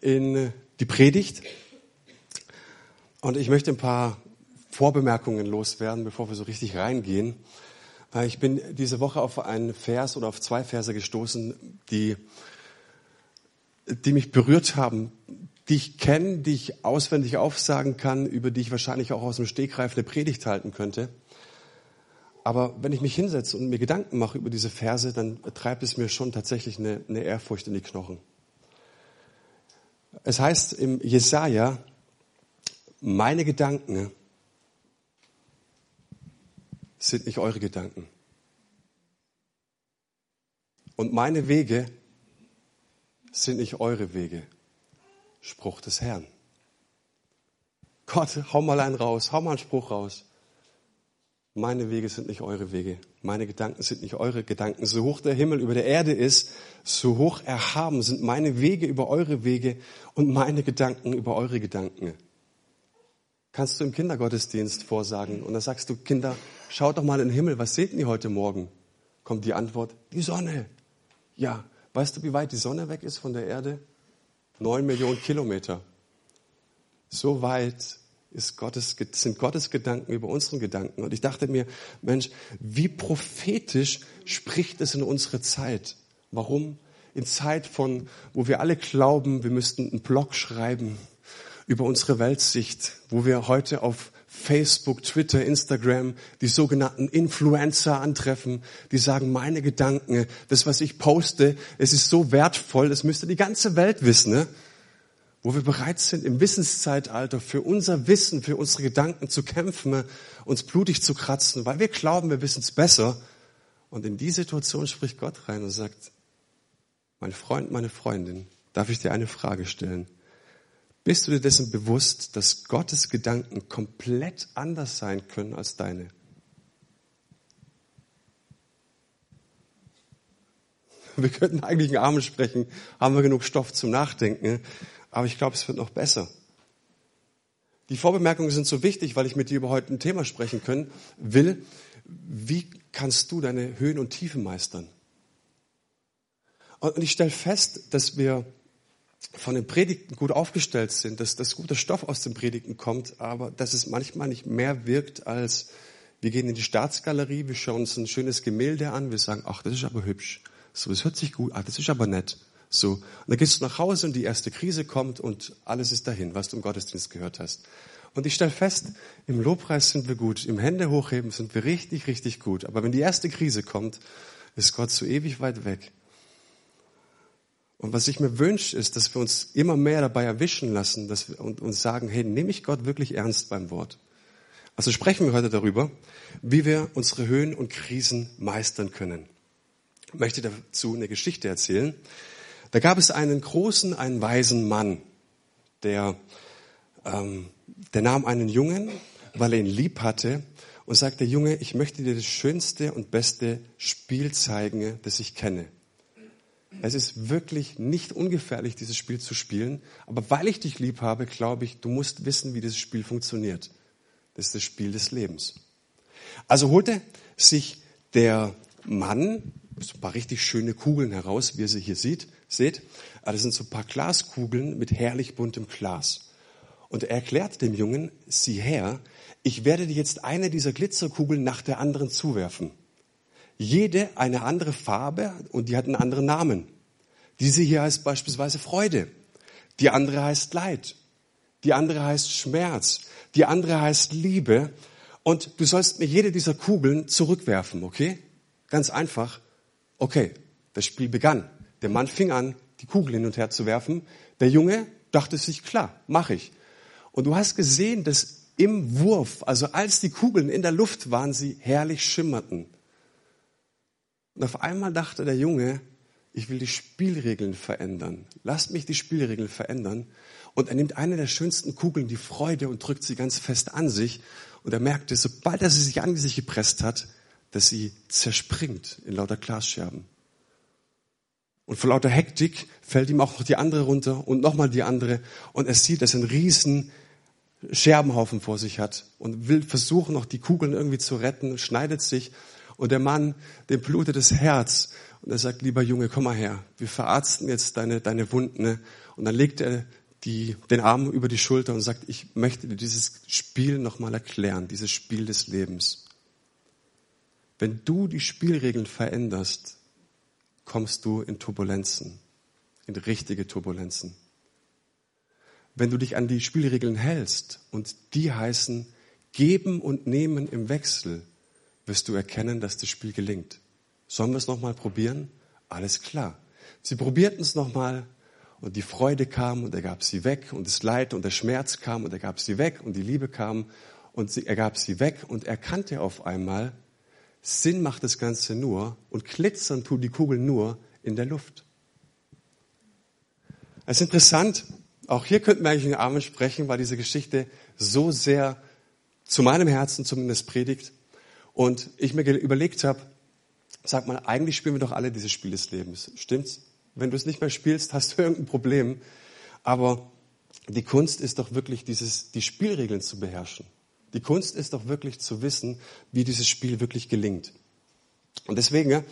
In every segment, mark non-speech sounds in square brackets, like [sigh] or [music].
in die Predigt. Und ich möchte ein paar Vorbemerkungen loswerden, bevor wir so richtig reingehen. Äh, ich bin diese Woche auf einen Vers oder auf zwei Verse gestoßen, die, die mich berührt haben, die ich kenne, die ich auswendig aufsagen kann, über die ich wahrscheinlich auch aus dem Stegreif eine Predigt halten könnte. Aber wenn ich mich hinsetze und mir Gedanken mache über diese Verse, dann treibt es mir schon tatsächlich eine, eine Ehrfurcht in die Knochen. Es heißt im Jesaja, meine Gedanken sind nicht eure Gedanken. Und meine Wege sind nicht eure Wege. Spruch des Herrn. Gott, hau mal einen raus, hau mal einen Spruch raus. Meine Wege sind nicht eure Wege. Meine Gedanken sind nicht eure Gedanken. So hoch der Himmel über der Erde ist, so hoch erhaben sind meine Wege über eure Wege und meine Gedanken über eure Gedanken. Kannst du im Kindergottesdienst vorsagen und da sagst du, Kinder, schaut doch mal in den Himmel, was seht ihr heute Morgen? Kommt die Antwort, die Sonne. Ja, weißt du, wie weit die Sonne weg ist von der Erde? Neun Millionen Kilometer. So weit ist Gottes, sind Gottes Gedanken über unseren Gedanken. Und ich dachte mir, Mensch, wie prophetisch spricht es in unsere Zeit? Warum? In Zeit von, wo wir alle glauben, wir müssten einen Blog schreiben über unsere Weltsicht, wo wir heute auf Facebook, Twitter, Instagram die sogenannten Influencer antreffen, die sagen, meine Gedanken, das, was ich poste, es ist so wertvoll, das müsste die ganze Welt wissen. Ne? Wo wir bereit sind, im Wissenszeitalter für unser Wissen, für unsere Gedanken zu kämpfen, uns blutig zu kratzen, weil wir glauben, wir wissen es besser. Und in die Situation spricht Gott rein und sagt, mein Freund, meine Freundin, darf ich dir eine Frage stellen? Bist du dir dessen bewusst, dass Gottes Gedanken komplett anders sein können als deine? [laughs] Wir könnten eigentlich einen Amen sprechen, haben wir genug Stoff zum Nachdenken aber ich glaube, es wird noch besser. Die Vorbemerkungen sind so wichtig, weil ich mit dir über heute ein Thema sprechen können will. Wie kannst du deine Höhen und Tiefen meistern? Und ich stelle fest, dass wir von den Predigten gut aufgestellt sind, dass das guter Stoff aus den Predigten kommt, aber dass es manchmal nicht mehr wirkt als wir gehen in die Staatsgalerie, wir schauen uns ein schönes Gemälde an, wir sagen, ach, das ist aber hübsch. So, das hört sich gut, ach, das ist aber nett. So. Und dann gehst du nach Hause und die erste Krise kommt und alles ist dahin, was du im Gottesdienst gehört hast. Und ich stelle fest, im Lobpreis sind wir gut, im Hände hochheben sind wir richtig, richtig gut. Aber wenn die erste Krise kommt, ist Gott so ewig weit weg. Und was ich mir wünsche, ist, dass wir uns immer mehr dabei erwischen lassen dass wir, und uns sagen, hey, nehme ich Gott wirklich ernst beim Wort? Also sprechen wir heute darüber, wie wir unsere Höhen und Krisen meistern können. Möchte dazu eine Geschichte erzählen. Da gab es einen großen, einen weisen Mann, der, ähm, der nahm einen Jungen, weil er ihn lieb hatte, und sagte, Junge, ich möchte dir das schönste und beste Spiel zeigen, das ich kenne. Es ist wirklich nicht ungefährlich, dieses Spiel zu spielen, aber weil ich dich lieb habe, glaube ich, du musst wissen, wie dieses Spiel funktioniert. Das ist das Spiel des Lebens. Also holte sich der Mann so ein paar richtig schöne Kugeln heraus, wie ihr sie hier sieht, seht. Ah, das sind so ein paar Glaskugeln mit herrlich buntem Glas. Und er erklärt dem Jungen, sieh her, ich werde dir jetzt eine dieser Glitzerkugeln nach der anderen zuwerfen. Jede eine andere Farbe und die hat einen anderen Namen. Diese hier heißt beispielsweise Freude. Die andere heißt Leid. Die andere heißt Schmerz. Die andere heißt Liebe. Und du sollst mir jede dieser Kugeln zurückwerfen, okay? Ganz einfach. Okay, das Spiel begann. Der Mann fing an, die Kugel hin und her zu werfen. Der Junge dachte sich, klar, mache ich. Und du hast gesehen, dass im Wurf, also als die Kugeln in der Luft waren, sie herrlich schimmerten. Und auf einmal dachte der Junge, ich will die Spielregeln verändern. Lasst mich die Spielregeln verändern. Und er nimmt eine der schönsten Kugeln, die Freude, und drückt sie ganz fest an sich. Und er merkte, sobald er sie sich an sich gepresst hat, dass sie zerspringt in lauter Glasscherben. Und vor lauter Hektik fällt ihm auch noch die andere runter und nochmal die andere. Und er sieht, dass er einen riesen Scherbenhaufen vor sich hat und will versuchen, noch die Kugeln irgendwie zu retten, schneidet sich. Und der Mann, dem blutet das Herz. Und er sagt, lieber Junge, komm mal her. Wir verarzten jetzt deine, deine Wunden. Und dann legt er die, den Arm über die Schulter und sagt, ich möchte dir dieses Spiel nochmal erklären, dieses Spiel des Lebens. Wenn du die Spielregeln veränderst, kommst du in Turbulenzen, in richtige Turbulenzen. Wenn du dich an die Spielregeln hältst und die heißen geben und nehmen im Wechsel, wirst du erkennen, dass das Spiel gelingt. Sollen wir es nochmal probieren? Alles klar. Sie probierten es nochmal und die Freude kam und er gab sie weg und das Leid und der Schmerz kam und er gab sie weg und die Liebe kam und er gab sie weg und erkannte auf einmal, Sinn macht das Ganze nur und glitzern tut die Kugel nur in der Luft. Es ist interessant, auch hier könnten wir eigentlich in Armen sprechen, weil diese Geschichte so sehr zu meinem Herzen zumindest predigt. Und ich mir überlegt habe, sag mal, eigentlich spielen wir doch alle dieses Spiel des Lebens. Stimmt's? Wenn du es nicht mehr spielst, hast du [laughs] irgendein Problem. Aber die Kunst ist doch wirklich dieses, die Spielregeln zu beherrschen. Die Kunst ist doch wirklich zu wissen, wie dieses Spiel wirklich gelingt. Und deswegen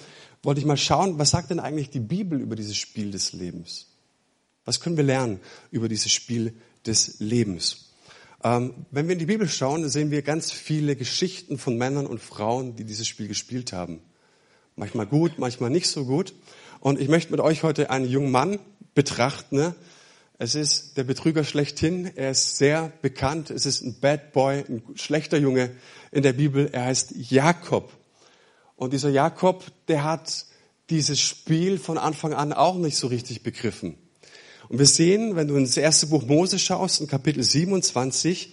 wollte ich mal schauen, was sagt denn eigentlich die Bibel über dieses Spiel des Lebens? Was können wir lernen über dieses Spiel des Lebens? Ähm, wenn wir in die Bibel schauen, sehen wir ganz viele Geschichten von Männern und Frauen, die dieses Spiel gespielt haben. Manchmal gut, manchmal nicht so gut. Und ich möchte mit euch heute einen jungen Mann betrachten, ne? Es ist der Betrüger schlechthin. Er ist sehr bekannt. Es ist ein Bad Boy, ein schlechter Junge in der Bibel. Er heißt Jakob. Und dieser Jakob, der hat dieses Spiel von Anfang an auch nicht so richtig begriffen. Und wir sehen, wenn du ins erste Buch Mose schaust, in Kapitel 27,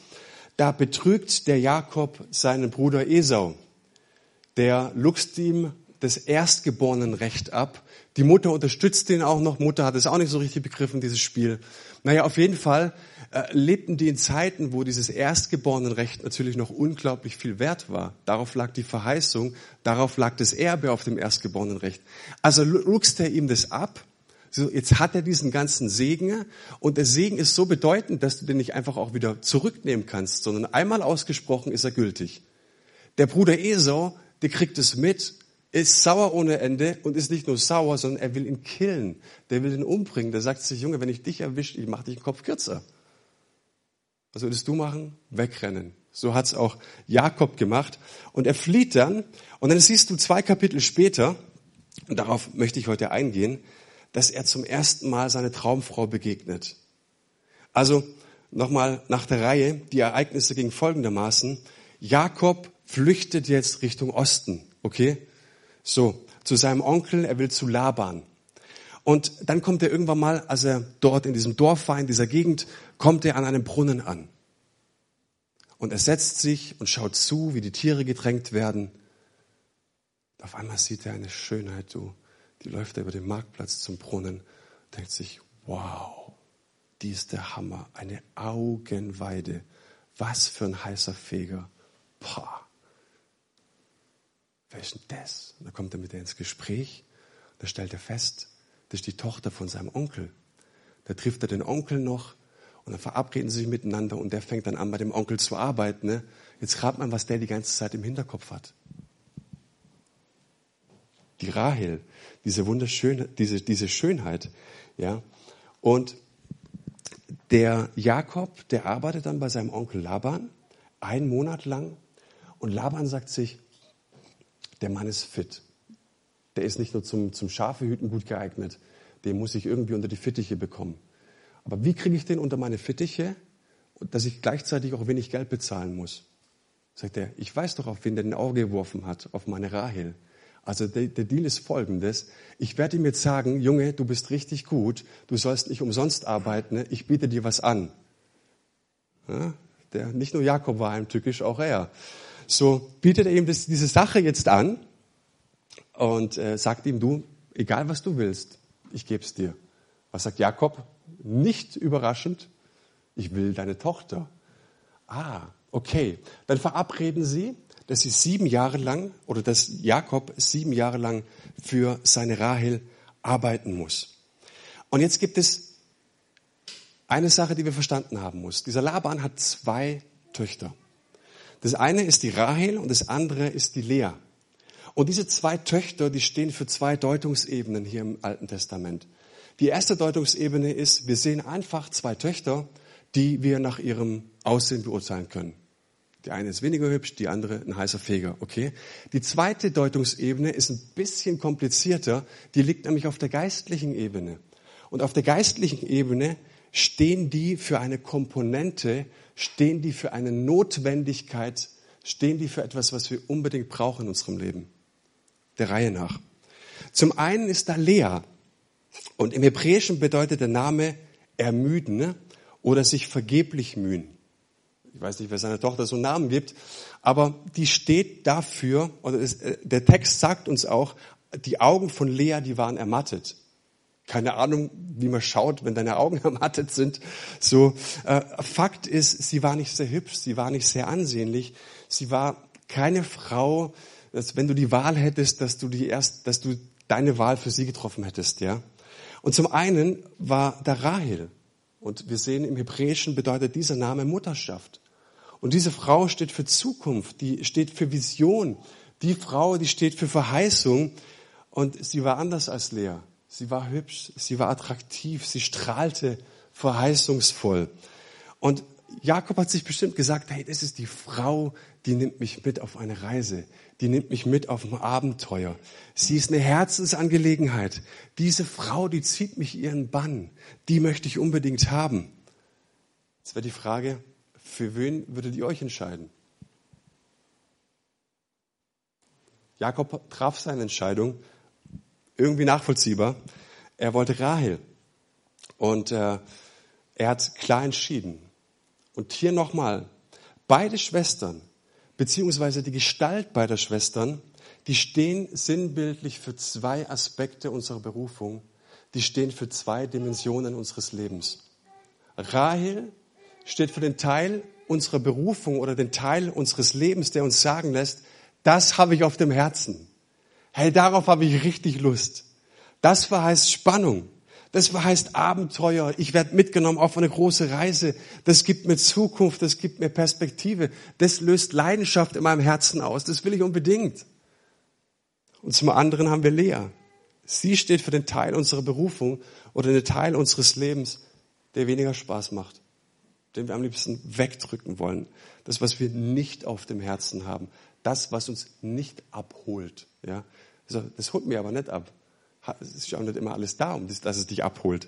da betrügt der Jakob seinen Bruder Esau. Der luchst ihm das Erstgeborenenrecht ab die Mutter unterstützt den auch noch. Mutter hat es auch nicht so richtig begriffen, dieses Spiel. Naja, auf jeden Fall äh, lebten die in Zeiten, wo dieses Erstgeborenenrecht natürlich noch unglaublich viel wert war. Darauf lag die Verheißung, darauf lag das Erbe auf dem Erstgeborenenrecht. Also luchst er ihm das ab. So, jetzt hat er diesen ganzen Segen und der Segen ist so bedeutend, dass du den nicht einfach auch wieder zurücknehmen kannst, sondern einmal ausgesprochen ist er gültig. Der Bruder Esau, der kriegt es mit ist sauer ohne Ende und ist nicht nur sauer, sondern er will ihn killen. Der will ihn umbringen. Der sagt sich, Junge, wenn ich dich erwische, ich mache dich den Kopf kürzer. Was würdest du machen? Wegrennen. So hat's auch Jakob gemacht. Und er flieht dann. Und dann siehst du zwei Kapitel später, und darauf möchte ich heute eingehen, dass er zum ersten Mal seine Traumfrau begegnet. Also nochmal nach der Reihe, die Ereignisse gingen folgendermaßen. Jakob flüchtet jetzt Richtung Osten, okay? So, zu seinem Onkel, er will zu Laban. Und dann kommt er irgendwann mal, als er dort in diesem Dorf war, in dieser Gegend, kommt er an einem Brunnen an. Und er setzt sich und schaut zu, wie die Tiere gedrängt werden. Auf einmal sieht er eine Schönheit, du, die läuft er über den Marktplatz zum Brunnen, denkt sich, wow, die ist der Hammer, eine Augenweide. Was für ein heißer Feger. Pah wer ist denn das? Und dann kommt er mit ihr ins Gespräch. Da stellt er fest, das ist die Tochter von seinem Onkel. Da trifft er den Onkel noch und dann verabreden sie sich miteinander und der fängt dann an, bei dem Onkel zu arbeiten. Ne? Jetzt rat man, was der die ganze Zeit im Hinterkopf hat. Die Rahel, diese wunderschöne, diese, diese Schönheit, ja. Und der Jakob, der arbeitet dann bei seinem Onkel Laban einen Monat lang und Laban sagt sich, der Mann ist fit. Der ist nicht nur zum, zum Schafehüten gut geeignet, den muss ich irgendwie unter die Fittiche bekommen. Aber wie kriege ich den unter meine Fittiche, dass ich gleichzeitig auch wenig Geld bezahlen muss? Sagt er, ich weiß doch, auf wen der den Auge geworfen hat, auf meine Rahel. Also der, der Deal ist folgendes. Ich werde ihm jetzt sagen, Junge, du bist richtig gut, du sollst nicht umsonst arbeiten, ne? ich biete dir was an. Ja, der, nicht nur Jakob war heimtückisch, auch er so bietet er ihm das, diese Sache jetzt an und äh, sagt ihm, du, egal was du willst, ich gebe es dir. Was sagt Jakob? Nicht überraschend, ich will deine Tochter. Ah, okay. Dann verabreden sie, dass sie sieben Jahre lang oder dass Jakob sieben Jahre lang für seine Rahel arbeiten muss. Und jetzt gibt es eine Sache, die wir verstanden haben muss. Dieser Laban hat zwei Töchter. Das eine ist die Rahel und das andere ist die Lea. Und diese zwei Töchter, die stehen für zwei Deutungsebenen hier im Alten Testament. Die erste Deutungsebene ist, wir sehen einfach zwei Töchter, die wir nach ihrem Aussehen beurteilen können. Die eine ist weniger hübsch, die andere ein heißer Feger, okay? Die zweite Deutungsebene ist ein bisschen komplizierter, die liegt nämlich auf der geistlichen Ebene. Und auf der geistlichen Ebene stehen die für eine Komponente, stehen die für eine Notwendigkeit, stehen die für etwas, was wir unbedingt brauchen in unserem Leben. Der Reihe nach. Zum einen ist da Lea. Und im Hebräischen bedeutet der Name ermüden ne? oder sich vergeblich mühen. Ich weiß nicht, wer seiner Tochter so einen Namen gibt, aber die steht dafür, oder äh, der Text sagt uns auch, die Augen von Lea, die waren ermattet. Keine Ahnung, wie man schaut, wenn deine Augen [laughs] ermattet sind. So, äh, Fakt ist, sie war nicht sehr hübsch, sie war nicht sehr ansehnlich, sie war keine Frau, dass wenn du die Wahl hättest, dass du die erst, dass du deine Wahl für sie getroffen hättest, ja. Und zum einen war da Rahel. Und wir sehen im Hebräischen bedeutet dieser Name Mutterschaft. Und diese Frau steht für Zukunft, die steht für Vision. Die Frau, die steht für Verheißung. Und sie war anders als Lea. Sie war hübsch, sie war attraktiv, sie strahlte verheißungsvoll. Und Jakob hat sich bestimmt gesagt, hey, das ist die Frau, die nimmt mich mit auf eine Reise, die nimmt mich mit auf ein Abenteuer. Sie ist eine Herzensangelegenheit. Diese Frau, die zieht mich ihren Bann, die möchte ich unbedingt haben. Jetzt wäre die Frage, für wen würdet ihr euch entscheiden? Jakob traf seine Entscheidung irgendwie nachvollziehbar. Er wollte Rahel. Und äh, er hat klar entschieden. Und hier nochmal, beide Schwestern, beziehungsweise die Gestalt beider Schwestern, die stehen sinnbildlich für zwei Aspekte unserer Berufung, die stehen für zwei Dimensionen unseres Lebens. Rahel steht für den Teil unserer Berufung oder den Teil unseres Lebens, der uns sagen lässt, das habe ich auf dem Herzen. Hey, darauf habe ich richtig Lust. Das verheißt Spannung. Das verheißt Abenteuer. Ich werde mitgenommen auf eine große Reise. Das gibt mir Zukunft, das gibt mir Perspektive. Das löst Leidenschaft in meinem Herzen aus. Das will ich unbedingt. Und zum anderen haben wir Lea. Sie steht für den Teil unserer Berufung oder den Teil unseres Lebens, der weniger Spaß macht, den wir am liebsten wegdrücken wollen. Das, was wir nicht auf dem Herzen haben. Das, was uns nicht abholt. Ja, also, das holt mir aber nicht ab. Es ist auch nicht immer alles da, um das, dass es dich abholt.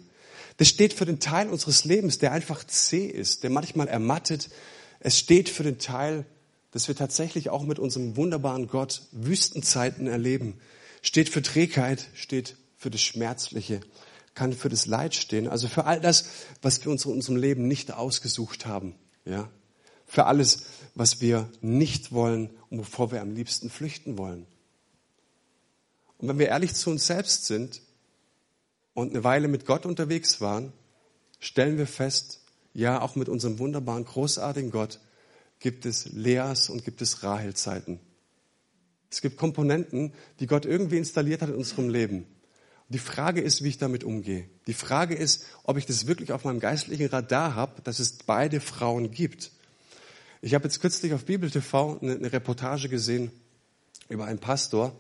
Das steht für den Teil unseres Lebens, der einfach zäh ist, der manchmal ermattet. Es steht für den Teil, dass wir tatsächlich auch mit unserem wunderbaren Gott Wüstenzeiten erleben. Steht für Trägheit, steht für das Schmerzliche, kann für das Leid stehen. Also für all das, was wir uns in unserem Leben nicht ausgesucht haben. Ja? Für alles, was wir nicht wollen und wovor wir am liebsten flüchten wollen. Und wenn wir ehrlich zu uns selbst sind und eine Weile mit Gott unterwegs waren, stellen wir fest, ja, auch mit unserem wunderbaren, großartigen Gott gibt es Leas und gibt es Rahel-Zeiten. Es gibt Komponenten, die Gott irgendwie installiert hat in unserem Leben. Die Frage ist, wie ich damit umgehe. Die Frage ist, ob ich das wirklich auf meinem geistlichen Radar habe, dass es beide Frauen gibt. Ich habe jetzt kürzlich auf Bibel TV eine, eine Reportage gesehen über einen Pastor,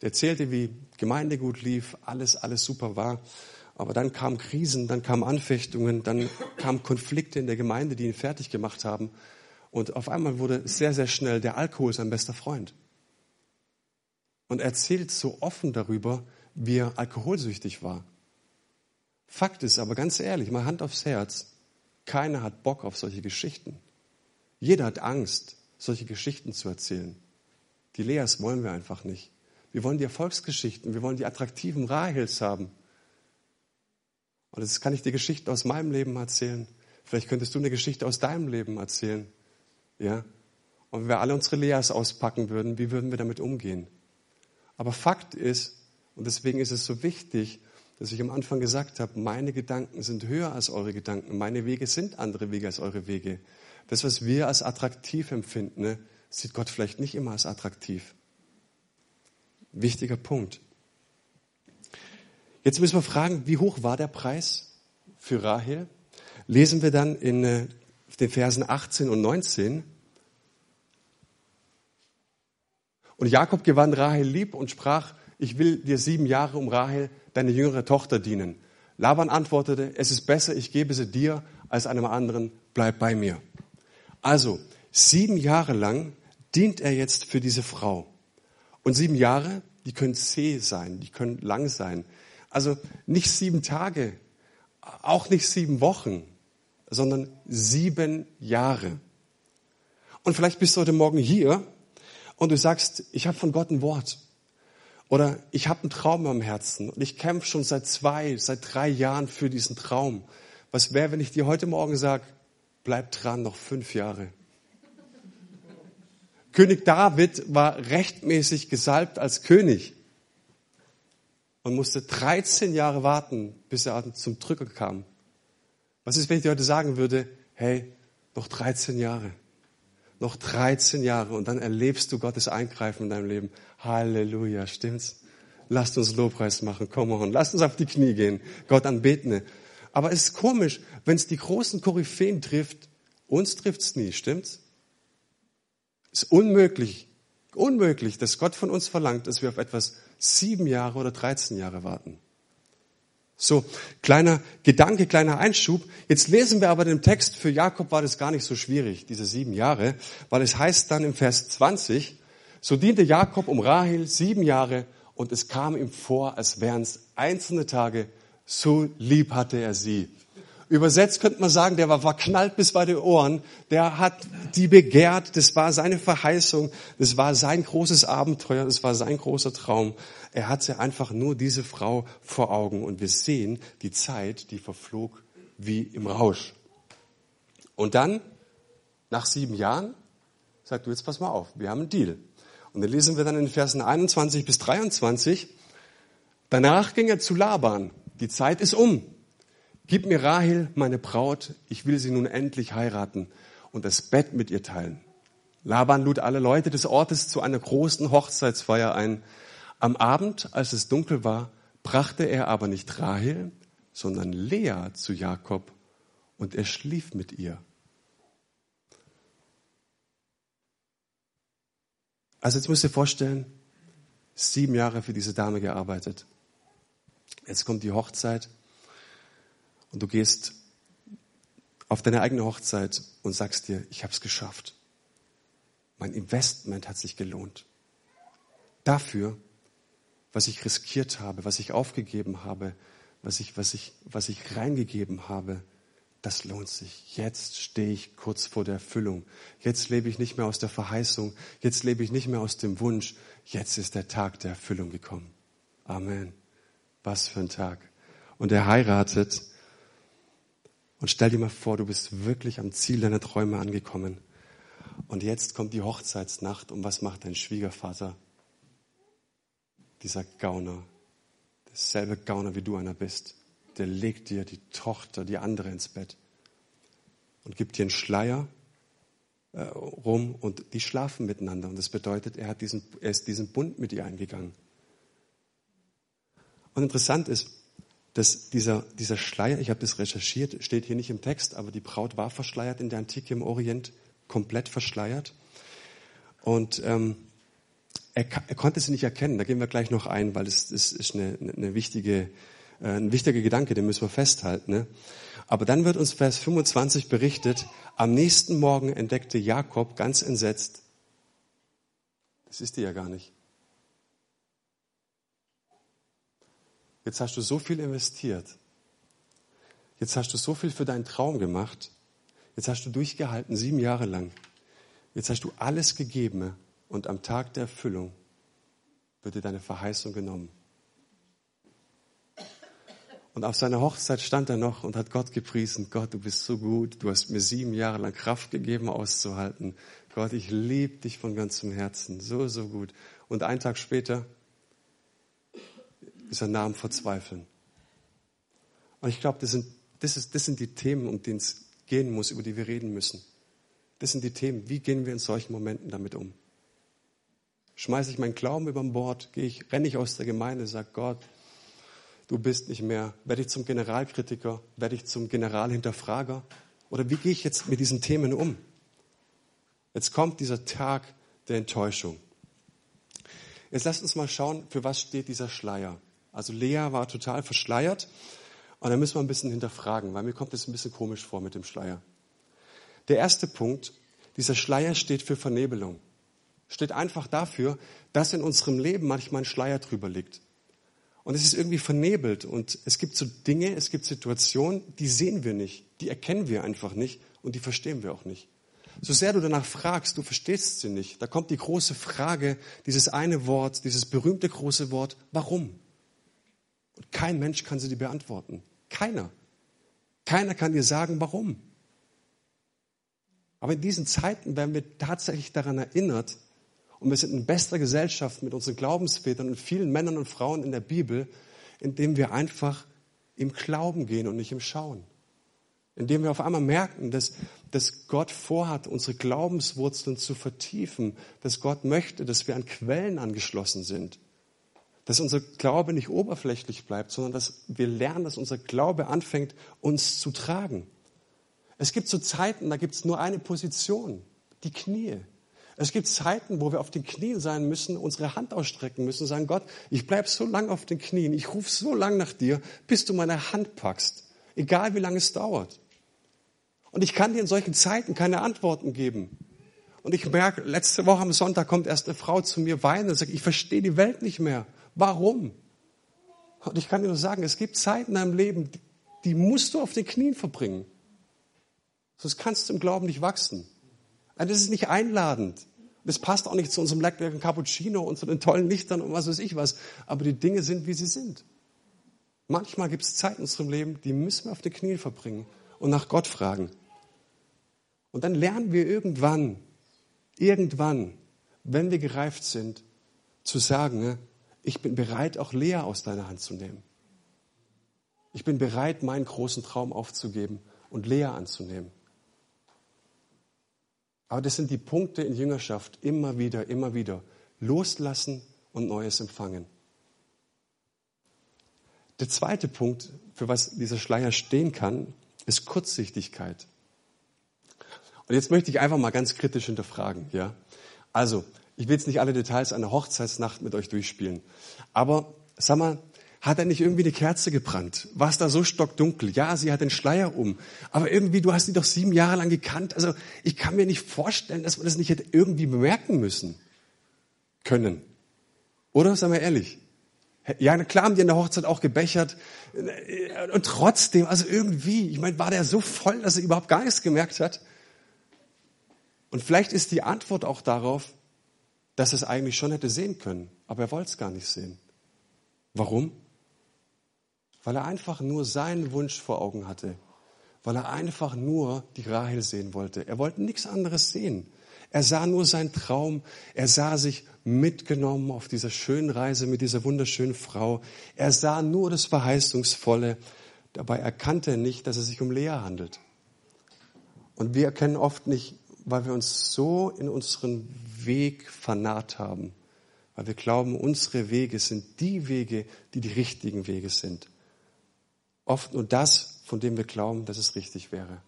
der erzählte, wie Gemeinde gut lief, alles, alles super war. Aber dann kamen Krisen, dann kamen Anfechtungen, dann kamen Konflikte in der Gemeinde, die ihn fertig gemacht haben. Und auf einmal wurde sehr, sehr schnell der Alkohol sein bester Freund. Und er erzählt so offen darüber, wie er alkoholsüchtig war. Fakt ist aber ganz ehrlich, mal Hand aufs Herz, keiner hat Bock auf solche Geschichten. Jeder hat Angst, solche Geschichten zu erzählen. Die Leas wollen wir einfach nicht. Wir wollen die Erfolgsgeschichten, wir wollen die attraktiven Rahels haben. Und jetzt kann ich dir Geschichten aus meinem Leben erzählen. Vielleicht könntest du eine Geschichte aus deinem Leben erzählen. Ja? Und wenn wir alle unsere Leas auspacken würden, wie würden wir damit umgehen? Aber Fakt ist, und deswegen ist es so wichtig, dass ich am Anfang gesagt habe, meine Gedanken sind höher als eure Gedanken, meine Wege sind andere Wege als eure Wege. Das, was wir als attraktiv empfinden, ne, sieht Gott vielleicht nicht immer als attraktiv. Wichtiger Punkt. Jetzt müssen wir fragen, wie hoch war der Preis für Rahel? Lesen wir dann in äh, den Versen 18 und 19. Und Jakob gewann Rahel lieb und sprach, ich will dir sieben Jahre um Rahel, deine jüngere Tochter, dienen. Laban antwortete, es ist besser, ich gebe sie dir, als einem anderen, bleib bei mir. Also, sieben Jahre lang dient er jetzt für diese Frau. Und sieben Jahre, die können zäh sein, die können lang sein. Also nicht sieben Tage, auch nicht sieben Wochen, sondern sieben Jahre. Und vielleicht bist du heute Morgen hier und du sagst, ich habe von Gott ein Wort. Oder ich habe einen Traum am Herzen und ich kämpfe schon seit zwei, seit drei Jahren für diesen Traum. Was wäre, wenn ich dir heute Morgen sage, bleib dran, noch fünf Jahre. König David war rechtmäßig gesalbt als König und musste 13 Jahre warten, bis er zum Drücker kam. Was ist, wenn ich dir heute sagen würde, hey, noch 13 Jahre, noch 13 Jahre und dann erlebst du Gottes Eingreifen in deinem Leben. Halleluja, stimmt's? Lasst uns Lobpreis machen, komm on, lasst uns auf die Knie gehen, Gott anbeten. Aber es ist komisch, wenn es die großen Koryphäen trifft, uns trifft's nie, stimmt's? Es ist unmöglich, unmöglich, dass Gott von uns verlangt, dass wir auf etwas sieben Jahre oder 13 Jahre warten. So, kleiner Gedanke, kleiner Einschub. Jetzt lesen wir aber den Text, für Jakob war das gar nicht so schwierig, diese sieben Jahre, weil es heißt dann im Vers 20, so diente Jakob um Rahel sieben Jahre und es kam ihm vor, als wären es einzelne Tage, so lieb hatte er sie. Übersetzt könnte man sagen, der war verknallt bis bei den Ohren, der hat die begehrt, das war seine Verheißung, das war sein großes Abenteuer, das war sein großer Traum. Er hatte einfach nur diese Frau vor Augen und wir sehen die Zeit, die verflog wie im Rausch. Und dann, nach sieben Jahren, sagt du jetzt pass mal auf, wir haben einen Deal. Und dann lesen wir dann in den Versen 21 bis 23, danach ging er zu Laban, die Zeit ist um. Gib mir Rahel, meine Braut, ich will sie nun endlich heiraten und das Bett mit ihr teilen. Laban lud alle Leute des Ortes zu einer großen Hochzeitsfeier ein. Am Abend, als es dunkel war, brachte er aber nicht Rahel, sondern Lea zu Jakob und er schlief mit ihr. Also jetzt müsst ihr vorstellen, sieben Jahre für diese Dame gearbeitet. Jetzt kommt die Hochzeit und du gehst auf deine eigene Hochzeit und sagst dir, ich habe es geschafft. Mein Investment hat sich gelohnt. Dafür, was ich riskiert habe, was ich aufgegeben habe, was ich, was ich, was ich reingegeben habe, das lohnt sich. Jetzt stehe ich kurz vor der Erfüllung. Jetzt lebe ich nicht mehr aus der Verheißung. Jetzt lebe ich nicht mehr aus dem Wunsch. Jetzt ist der Tag der Erfüllung gekommen. Amen. Was für ein Tag. Und er heiratet und stell dir mal vor, du bist wirklich am Ziel deiner Träume angekommen. Und jetzt kommt die Hochzeitsnacht und was macht dein Schwiegervater? Dieser Gauner, derselbe Gauner wie du einer bist, der legt dir die Tochter, die andere ins Bett und gibt dir einen Schleier äh, rum und die schlafen miteinander. Und das bedeutet, er, hat diesen, er ist diesen Bund mit ihr eingegangen. Und interessant ist, dass dieser, dieser Schleier, ich habe das recherchiert, steht hier nicht im Text, aber die Braut war verschleiert in der Antike im Orient, komplett verschleiert. Und ähm, er, er konnte sie nicht erkennen. Da gehen wir gleich noch ein, weil es das ist eine, eine wichtige, äh, ein wichtiger Gedanke, den müssen wir festhalten. Ne? Aber dann wird uns Vers 25 berichtet, am nächsten Morgen entdeckte Jakob ganz entsetzt, das ist die ja gar nicht. Jetzt hast du so viel investiert. Jetzt hast du so viel für deinen Traum gemacht. Jetzt hast du durchgehalten, sieben Jahre lang. Jetzt hast du alles gegeben und am Tag der Erfüllung wird dir deine Verheißung genommen. Und auf seiner Hochzeit stand er noch und hat Gott gepriesen. Gott, du bist so gut. Du hast mir sieben Jahre lang Kraft gegeben, auszuhalten. Gott, ich liebe dich von ganzem Herzen. So, so gut. Und einen Tag später er nah am Verzweifeln. Und ich glaube, das sind, das, ist, das sind die Themen, um die es gehen muss, über die wir reden müssen. Das sind die Themen. Wie gehen wir in solchen Momenten damit um? Schmeiße ich meinen Glauben über Bord? Gehe ich, renne ich aus der Gemeinde, sage Gott, du bist nicht mehr. Werde ich zum Generalkritiker? Werde ich zum Generalhinterfrager? Oder wie gehe ich jetzt mit diesen Themen um? Jetzt kommt dieser Tag der Enttäuschung. Jetzt lasst uns mal schauen, für was steht dieser Schleier. Also Lea war total verschleiert Und da müssen wir ein bisschen hinterfragen, weil mir kommt das ein bisschen komisch vor mit dem Schleier. Der erste Punkt, dieser Schleier steht für Vernebelung. Steht einfach dafür, dass in unserem Leben manchmal ein Schleier drüber liegt. Und es ist irgendwie vernebelt. Und es gibt so Dinge, es gibt Situationen, die sehen wir nicht, die erkennen wir einfach nicht und die verstehen wir auch nicht. So sehr du danach fragst, du verstehst sie nicht. Da kommt die große Frage, dieses eine Wort, dieses berühmte große Wort, warum? Und kein Mensch kann sie dir beantworten. Keiner. Keiner kann dir sagen, warum. Aber in diesen Zeiten werden wir tatsächlich daran erinnert, und wir sind in bester Gesellschaft mit unseren Glaubensvätern und vielen Männern und Frauen in der Bibel, indem wir einfach im Glauben gehen und nicht im Schauen. Indem wir auf einmal merken, dass, dass Gott vorhat, unsere Glaubenswurzeln zu vertiefen, dass Gott möchte, dass wir an Quellen angeschlossen sind, dass unser Glaube nicht oberflächlich bleibt, sondern dass wir lernen, dass unser Glaube anfängt, uns zu tragen. Es gibt so Zeiten, da gibt es nur eine Position, die Knie. Es gibt Zeiten, wo wir auf den Knien sein müssen, unsere Hand ausstrecken müssen sagen, Gott, ich bleibe so lang auf den Knien, ich rufe so lang nach dir, bis du meine Hand packst, egal wie lange es dauert. Und ich kann dir in solchen Zeiten keine Antworten geben. Und ich merke, letzte Woche am Sonntag kommt erst eine Frau zu mir weinen und sagt, ich verstehe die Welt nicht mehr. Warum? Und ich kann dir nur sagen, es gibt Zeiten in deinem Leben, die musst du auf den Knien verbringen. Sonst kannst du im Glauben nicht wachsen. Also das ist nicht einladend. Das passt auch nicht zu unserem leckeren Cappuccino und zu den tollen Lichtern und was weiß ich was. Aber die Dinge sind, wie sie sind. Manchmal gibt es Zeiten in unserem Leben, die müssen wir auf den Knien verbringen und nach Gott fragen. Und dann lernen wir irgendwann, irgendwann, wenn wir gereift sind, zu sagen, ne, ich bin bereit, auch Lea aus deiner Hand zu nehmen. Ich bin bereit, meinen großen Traum aufzugeben und Lea anzunehmen. Aber das sind die Punkte in Jüngerschaft, immer wieder, immer wieder. Loslassen und Neues empfangen. Der zweite Punkt, für was dieser Schleier stehen kann, ist Kurzsichtigkeit. Und jetzt möchte ich einfach mal ganz kritisch hinterfragen, ja. Also, ich will jetzt nicht alle Details einer Hochzeitsnacht mit euch durchspielen. Aber sag mal, hat er nicht irgendwie eine Kerze gebrannt? War es da so stockdunkel? Ja, sie hat den Schleier um. Aber irgendwie, du hast sie doch sieben Jahre lang gekannt. Also ich kann mir nicht vorstellen, dass man das nicht hätte irgendwie bemerken müssen können. Oder? Sagen wir ehrlich. Ja, klar haben die in der Hochzeit auch gebechert. Und trotzdem, also irgendwie, ich meine, war der so voll, dass er überhaupt gar nichts gemerkt hat? Und vielleicht ist die Antwort auch darauf, dass er es eigentlich schon hätte sehen können, aber er wollte es gar nicht sehen. Warum? Weil er einfach nur seinen Wunsch vor Augen hatte, weil er einfach nur die Rahel sehen wollte. Er wollte nichts anderes sehen. Er sah nur seinen Traum, er sah sich mitgenommen auf dieser schönen Reise mit dieser wunderschönen Frau. Er sah nur das Verheißungsvolle. Dabei erkannte er nicht, dass es sich um Lea handelt. Und wir erkennen oft nicht, weil wir uns so in unseren Weg vernarrt haben, weil wir glauben, unsere Wege sind die Wege, die die richtigen Wege sind. Oft nur das, von dem wir glauben, dass es richtig wäre.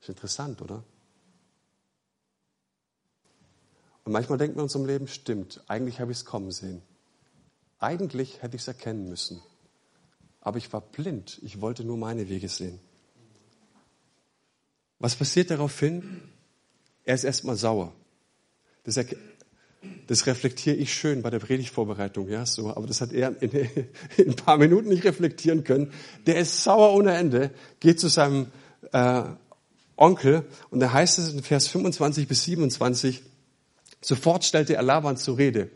Ist interessant, oder? Und manchmal denkt man in unserem Leben, stimmt, eigentlich habe ich es kommen sehen. Eigentlich hätte ich es erkennen müssen. Aber ich war blind, ich wollte nur meine Wege sehen. Was passiert daraufhin? Er ist erstmal sauer. Das, das, reflektiere ich schön bei der Predigtvorbereitung, ja, so. Aber das hat er in, in, ein paar Minuten nicht reflektieren können. Der ist sauer ohne Ende, geht zu seinem äh, Onkel und da heißt es in Vers 25 bis 27, sofort stellte er Laban zur Rede.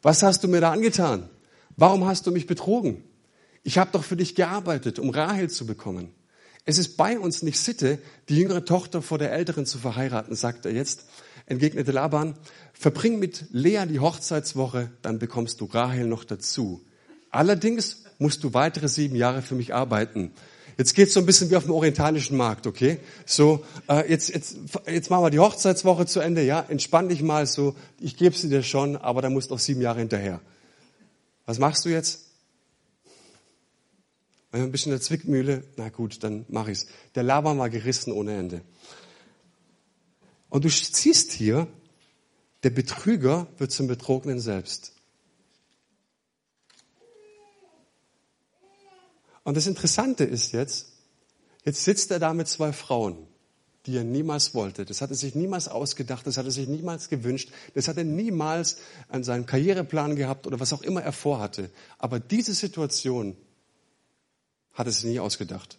Was hast du mir da angetan? Warum hast du mich betrogen? Ich habe doch für dich gearbeitet, um Rahel zu bekommen. Es ist bei uns nicht Sitte, die jüngere Tochter vor der älteren zu verheiraten, sagt er jetzt. Entgegnete Laban, verbring mit Lea die Hochzeitswoche, dann bekommst du Rahel noch dazu. Allerdings musst du weitere sieben Jahre für mich arbeiten. Jetzt geht's so ein bisschen wie auf dem orientalischen Markt, okay? So, äh, jetzt, jetzt, jetzt machen wir die Hochzeitswoche zu Ende, ja? Entspann dich mal so, ich gebe sie dir schon, aber da musst du auch sieben Jahre hinterher. Was machst du jetzt? Ein bisschen der Zwickmühle, na gut, dann mache ich's. Der Laban war gerissen ohne Ende. Und du siehst hier, der Betrüger wird zum Betrogenen selbst. Und das Interessante ist jetzt, jetzt sitzt er da mit zwei Frauen, die er niemals wollte. Das hat er sich niemals ausgedacht, das hat er sich niemals gewünscht, das hat er niemals an seinem Karriereplan gehabt oder was auch immer er vorhatte. Aber diese Situation hat sich nie ausgedacht.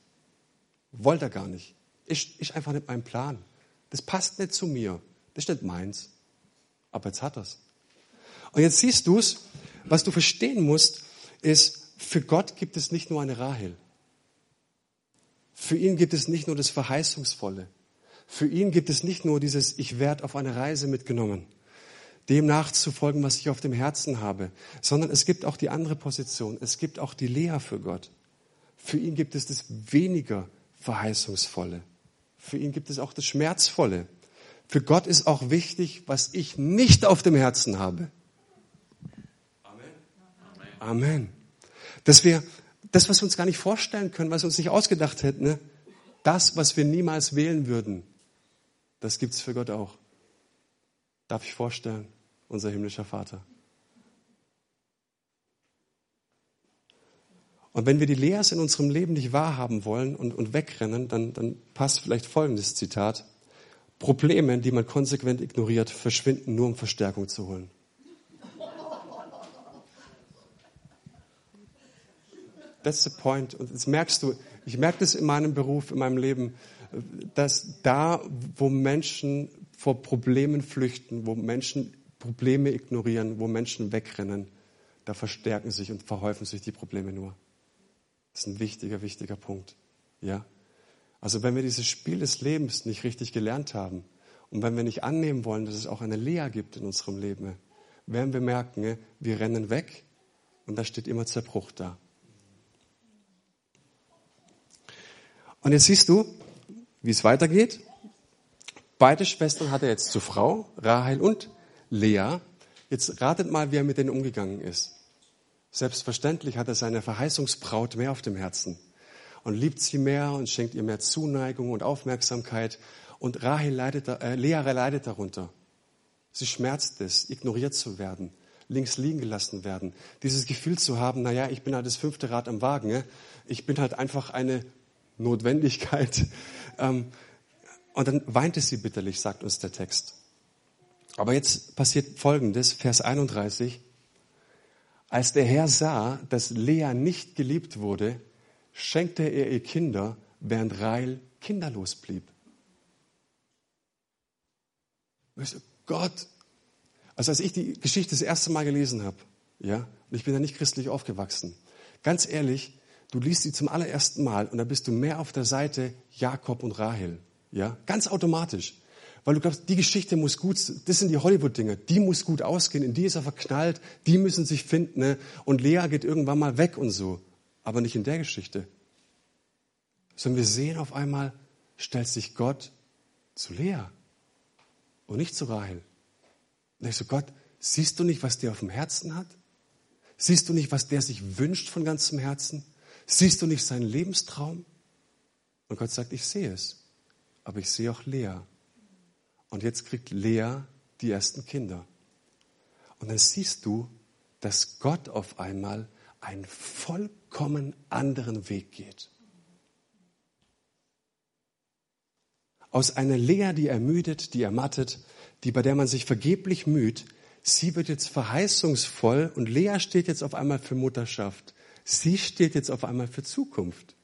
Wollte er gar nicht. Ist, ist einfach nicht mein Plan. Das passt nicht zu mir. Das ist nicht meins. Aber jetzt hat er's. Und jetzt siehst du's, was du verstehen musst, ist, für Gott gibt es nicht nur eine Rahel. Für ihn gibt es nicht nur das Verheißungsvolle. Für ihn gibt es nicht nur dieses, ich werde auf eine Reise mitgenommen, dem nachzufolgen, was ich auf dem Herzen habe, sondern es gibt auch die andere Position. Es gibt auch die Lea für Gott. Für ihn gibt es das weniger Verheißungsvolle. Für ihn gibt es auch das Schmerzvolle. Für Gott ist auch wichtig, was ich nicht auf dem Herzen habe. Amen. Amen. Dass wir das, was wir uns gar nicht vorstellen können, was wir uns nicht ausgedacht hätten, ne? das, was wir niemals wählen würden, das gibt es für Gott auch. Darf ich vorstellen, unser himmlischer Vater. Und wenn wir die Leas in unserem Leben nicht wahrhaben wollen und, und wegrennen, dann, dann passt vielleicht folgendes Zitat. Probleme, die man konsequent ignoriert, verschwinden nur, um Verstärkung zu holen. That's the point. Und jetzt merkst du, ich merke das in meinem Beruf, in meinem Leben, dass da, wo Menschen vor Problemen flüchten, wo Menschen Probleme ignorieren, wo Menschen wegrennen, da verstärken sich und verhäufen sich die Probleme nur. Das ist ein wichtiger, wichtiger Punkt. Ja? Also wenn wir dieses Spiel des Lebens nicht richtig gelernt haben und wenn wir nicht annehmen wollen, dass es auch eine Lea gibt in unserem Leben, werden wir merken, wir rennen weg und da steht immer Zerbruch da. Und jetzt siehst du, wie es weitergeht. Beide Schwestern hat er jetzt zur Frau, Rahel und Lea. Jetzt ratet mal, wie er mit denen umgegangen ist. Selbstverständlich hat er seine Verheißungsbraut mehr auf dem Herzen und liebt sie mehr und schenkt ihr mehr Zuneigung und Aufmerksamkeit. Und Rahel leidet, äh, Lea leidet darunter. Sie schmerzt es, ignoriert zu werden, links liegen gelassen werden. Dieses Gefühl zu haben, naja, ich bin halt das fünfte Rad am Wagen. Ne? Ich bin halt einfach eine Notwendigkeit. [laughs] Ähm, und dann weinte sie bitterlich, sagt uns der Text. Aber jetzt passiert Folgendes, Vers 31. Als der Herr sah, dass Lea nicht geliebt wurde, schenkte er ihr Kinder, während Rael kinderlos blieb. Gott, also als ich die Geschichte das erste Mal gelesen habe, ja, und ich bin ja nicht christlich aufgewachsen, ganz ehrlich, du liest sie zum allerersten Mal und da bist du mehr auf der Seite Jakob und Rahel, ja, ganz automatisch. Weil du glaubst, die Geschichte muss gut, das sind die Hollywood-Dinge, die muss gut ausgehen, in die ist er verknallt, die müssen sich finden, ne? und Lea geht irgendwann mal weg und so. Aber nicht in der Geschichte. Sondern wir sehen auf einmal, stellt sich Gott zu Lea und nicht zu Rahel. Und ich so, Gott, siehst du nicht, was der auf dem Herzen hat? Siehst du nicht, was der sich wünscht von ganzem Herzen? Siehst du nicht seinen Lebenstraum? Und Gott sagt, ich sehe es. Aber ich sehe auch Lea. Und jetzt kriegt Lea die ersten Kinder. Und dann siehst du, dass Gott auf einmal einen vollkommen anderen Weg geht. Aus einer Lea, die ermüdet, die ermattet, die bei der man sich vergeblich müht, sie wird jetzt verheißungsvoll und Lea steht jetzt auf einmal für Mutterschaft. Sie steht jetzt auf einmal für Zukunft.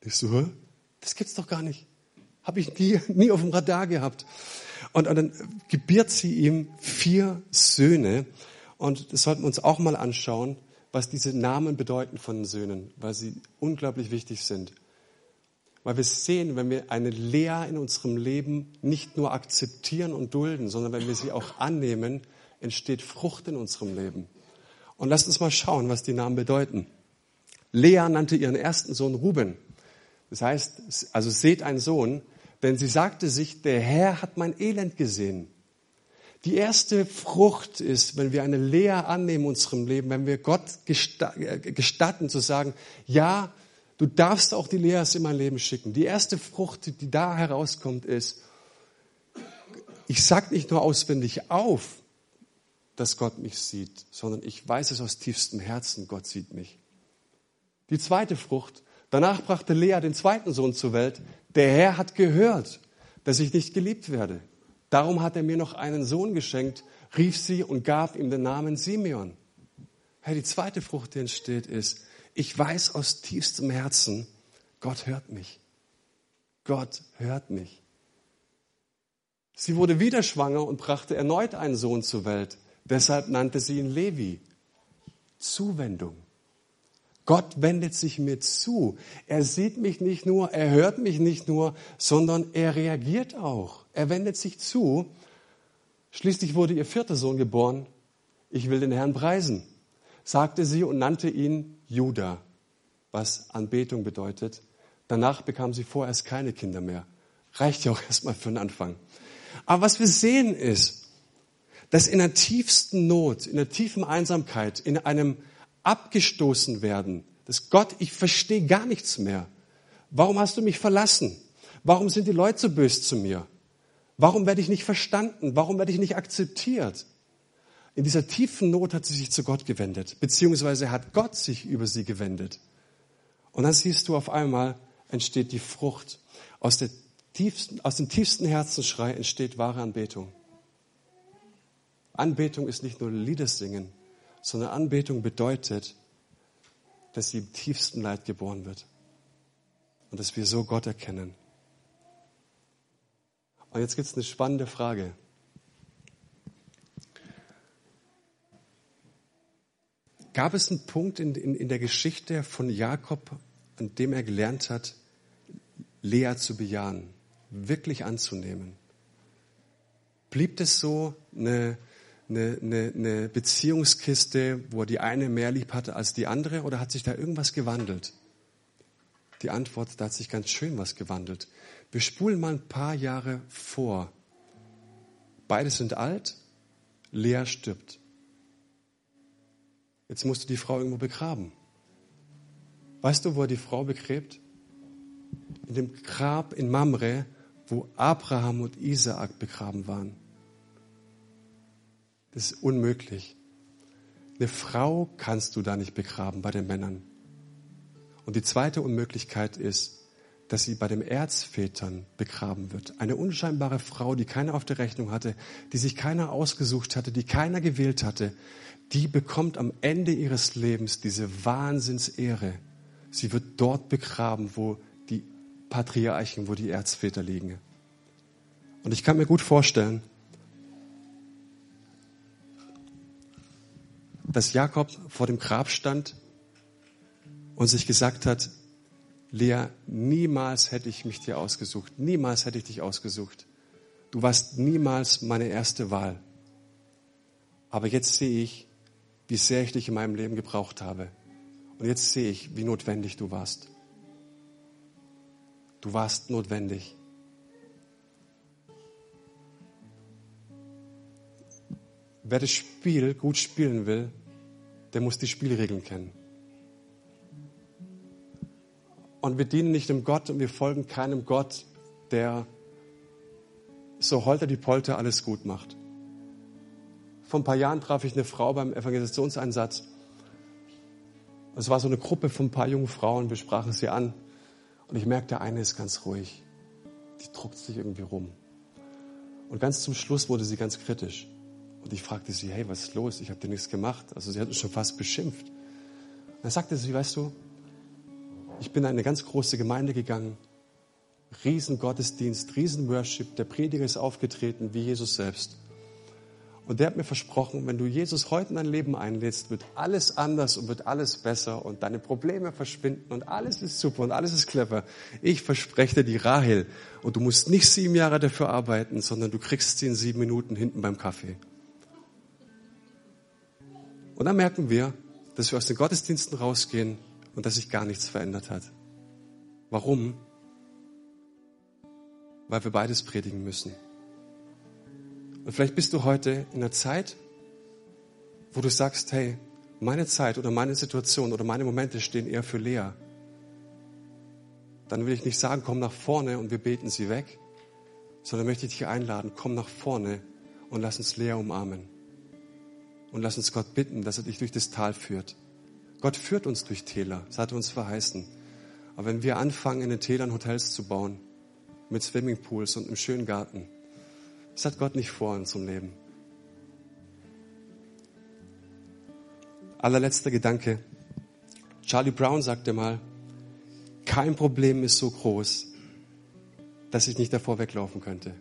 Ich so, das gibt's doch gar nicht. Habe ich nie, [laughs] nie auf dem Radar gehabt. Und, und dann gebiert sie ihm vier Söhne. Und das sollten wir uns auch mal anschauen, was diese Namen bedeuten von den Söhnen, weil sie unglaublich wichtig sind. Weil wir sehen, wenn wir eine Lehre in unserem Leben nicht nur akzeptieren und dulden, sondern wenn wir sie auch annehmen, entsteht Frucht in unserem Leben. Und lasst uns mal schauen, was die Namen bedeuten. Lea nannte ihren ersten Sohn Ruben. Das heißt, also seht einen Sohn, denn sie sagte sich, der Herr hat mein Elend gesehen. Die erste Frucht ist, wenn wir eine Lehre annehmen in unserem Leben, wenn wir Gott äh, gestatten zu sagen, ja, du darfst auch die Lehres in mein Leben schicken. Die erste Frucht, die da herauskommt, ist, ich sag nicht nur auswendig auf, dass Gott mich sieht, sondern ich weiß es aus tiefstem Herzen, Gott sieht mich. Die zweite Frucht, Danach brachte Lea den zweiten Sohn zur Welt. Der Herr hat gehört, dass ich nicht geliebt werde. Darum hat er mir noch einen Sohn geschenkt, rief sie und gab ihm den Namen Simeon. Hey, die zweite Frucht, die entsteht, ist, ich weiß aus tiefstem Herzen, Gott hört mich. Gott hört mich. Sie wurde wieder schwanger und brachte erneut einen Sohn zur Welt. Deshalb nannte sie ihn Levi. Zuwendung. Gott wendet sich mir zu. Er sieht mich nicht nur, er hört mich nicht nur, sondern er reagiert auch. Er wendet sich zu. Schließlich wurde ihr vierter Sohn geboren. Ich will den Herrn preisen, sagte sie und nannte ihn Judah, was Anbetung bedeutet. Danach bekam sie vorerst keine Kinder mehr. Reicht ja auch [laughs] erstmal für den Anfang. Aber was wir sehen ist, dass in der tiefsten Not, in der tiefen Einsamkeit, in einem abgestoßen werden, dass Gott, ich verstehe gar nichts mehr. Warum hast du mich verlassen? Warum sind die Leute so böse zu mir? Warum werde ich nicht verstanden? Warum werde ich nicht akzeptiert? In dieser tiefen Not hat sie sich zu Gott gewendet, beziehungsweise hat Gott sich über sie gewendet. Und dann siehst du auf einmal entsteht die Frucht. Aus, der tiefsten, aus dem tiefsten Herzensschrei entsteht wahre Anbetung. Anbetung ist nicht nur Lieder singen, sondern Anbetung bedeutet, dass sie im tiefsten Leid geboren wird und dass wir so Gott erkennen. Und jetzt gibt es eine spannende Frage. Gab es einen Punkt in, in, in der Geschichte von Jakob, an dem er gelernt hat, Lea zu bejahen, wirklich anzunehmen? Blieb es so eine, eine, eine, eine Beziehungskiste, wo die eine mehr lieb hatte als die andere, oder hat sich da irgendwas gewandelt? Die Antwort, da hat sich ganz schön was gewandelt. Wir spulen mal ein paar Jahre vor. Beide sind alt, Lea stirbt. Jetzt musst du die Frau irgendwo begraben. Weißt du, wo er die Frau begräbt? In dem Grab in Mamre, wo Abraham und Isaak begraben waren. Ist unmöglich. Eine Frau kannst du da nicht begraben bei den Männern. Und die zweite Unmöglichkeit ist, dass sie bei den Erzvätern begraben wird. Eine unscheinbare Frau, die keiner auf der Rechnung hatte, die sich keiner ausgesucht hatte, die keiner gewählt hatte, die bekommt am Ende ihres Lebens diese Wahnsinnsehre. Sie wird dort begraben, wo die Patriarchen, wo die Erzväter liegen. Und ich kann mir gut vorstellen, dass Jakob vor dem Grab stand und sich gesagt hat, Lea, niemals hätte ich mich dir ausgesucht, niemals hätte ich dich ausgesucht. Du warst niemals meine erste Wahl. Aber jetzt sehe ich, wie sehr ich dich in meinem Leben gebraucht habe. Und jetzt sehe ich, wie notwendig du warst. Du warst notwendig. Wer das Spiel gut spielen will, der muss die Spielregeln kennen. Und wir dienen nicht dem Gott und wir folgen keinem Gott, der so holter die Polter alles gut macht. Vor ein paar Jahren traf ich eine Frau beim Evangelisationseinsatz. Es war so eine Gruppe von ein paar jungen Frauen, wir sprachen sie an. Und ich merkte, eine ist ganz ruhig. Die druckt sich irgendwie rum. Und ganz zum Schluss wurde sie ganz kritisch. Und ich fragte sie, hey, was ist los? Ich habe dir nichts gemacht. Also sie hat uns schon fast beschimpft. Und dann sagte sie, weißt du, ich bin in eine ganz große Gemeinde gegangen. Riesen Gottesdienst, Riesen Worship. Der Prediger ist aufgetreten wie Jesus selbst. Und der hat mir versprochen, wenn du Jesus heute in dein Leben einlädst, wird alles anders und wird alles besser und deine Probleme verschwinden und alles ist super und alles ist clever. Ich verspreche dir die Rahel und du musst nicht sieben Jahre dafür arbeiten, sondern du kriegst sie in sieben Minuten hinten beim Kaffee. Und dann merken wir, dass wir aus den Gottesdiensten rausgehen und dass sich gar nichts verändert hat. Warum? Weil wir beides predigen müssen. Und vielleicht bist du heute in einer Zeit, wo du sagst, hey, meine Zeit oder meine Situation oder meine Momente stehen eher für Lea. Dann will ich nicht sagen, komm nach vorne und wir beten sie weg, sondern möchte ich dich einladen, komm nach vorne und lass uns Lea umarmen und lass uns Gott bitten, dass er dich durch das Tal führt. Gott führt uns durch Täler, das hat er uns verheißen. Aber wenn wir anfangen, in den Tälern Hotels zu bauen, mit Swimmingpools und einem schönen Garten, das hat Gott nicht vor in unserem Leben. Allerletzter Gedanke. Charlie Brown sagte mal, kein Problem ist so groß, dass ich nicht davor weglaufen könnte.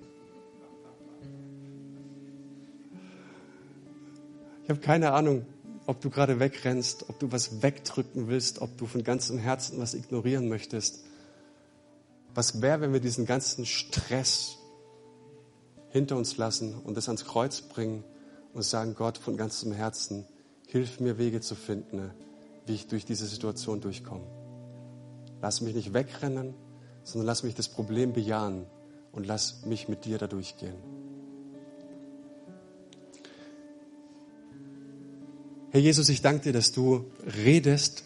Ich habe keine Ahnung, ob du gerade wegrennst, ob du was wegdrücken willst, ob du von ganzem Herzen was ignorieren möchtest. Was wäre, wenn wir diesen ganzen Stress hinter uns lassen und das ans Kreuz bringen und sagen, Gott, von ganzem Herzen, hilf mir Wege zu finden, wie ich durch diese Situation durchkomme. Lass mich nicht wegrennen, sondern lass mich das Problem bejahen und lass mich mit dir da durchgehen. Herr Jesus, ich danke dir, dass du redest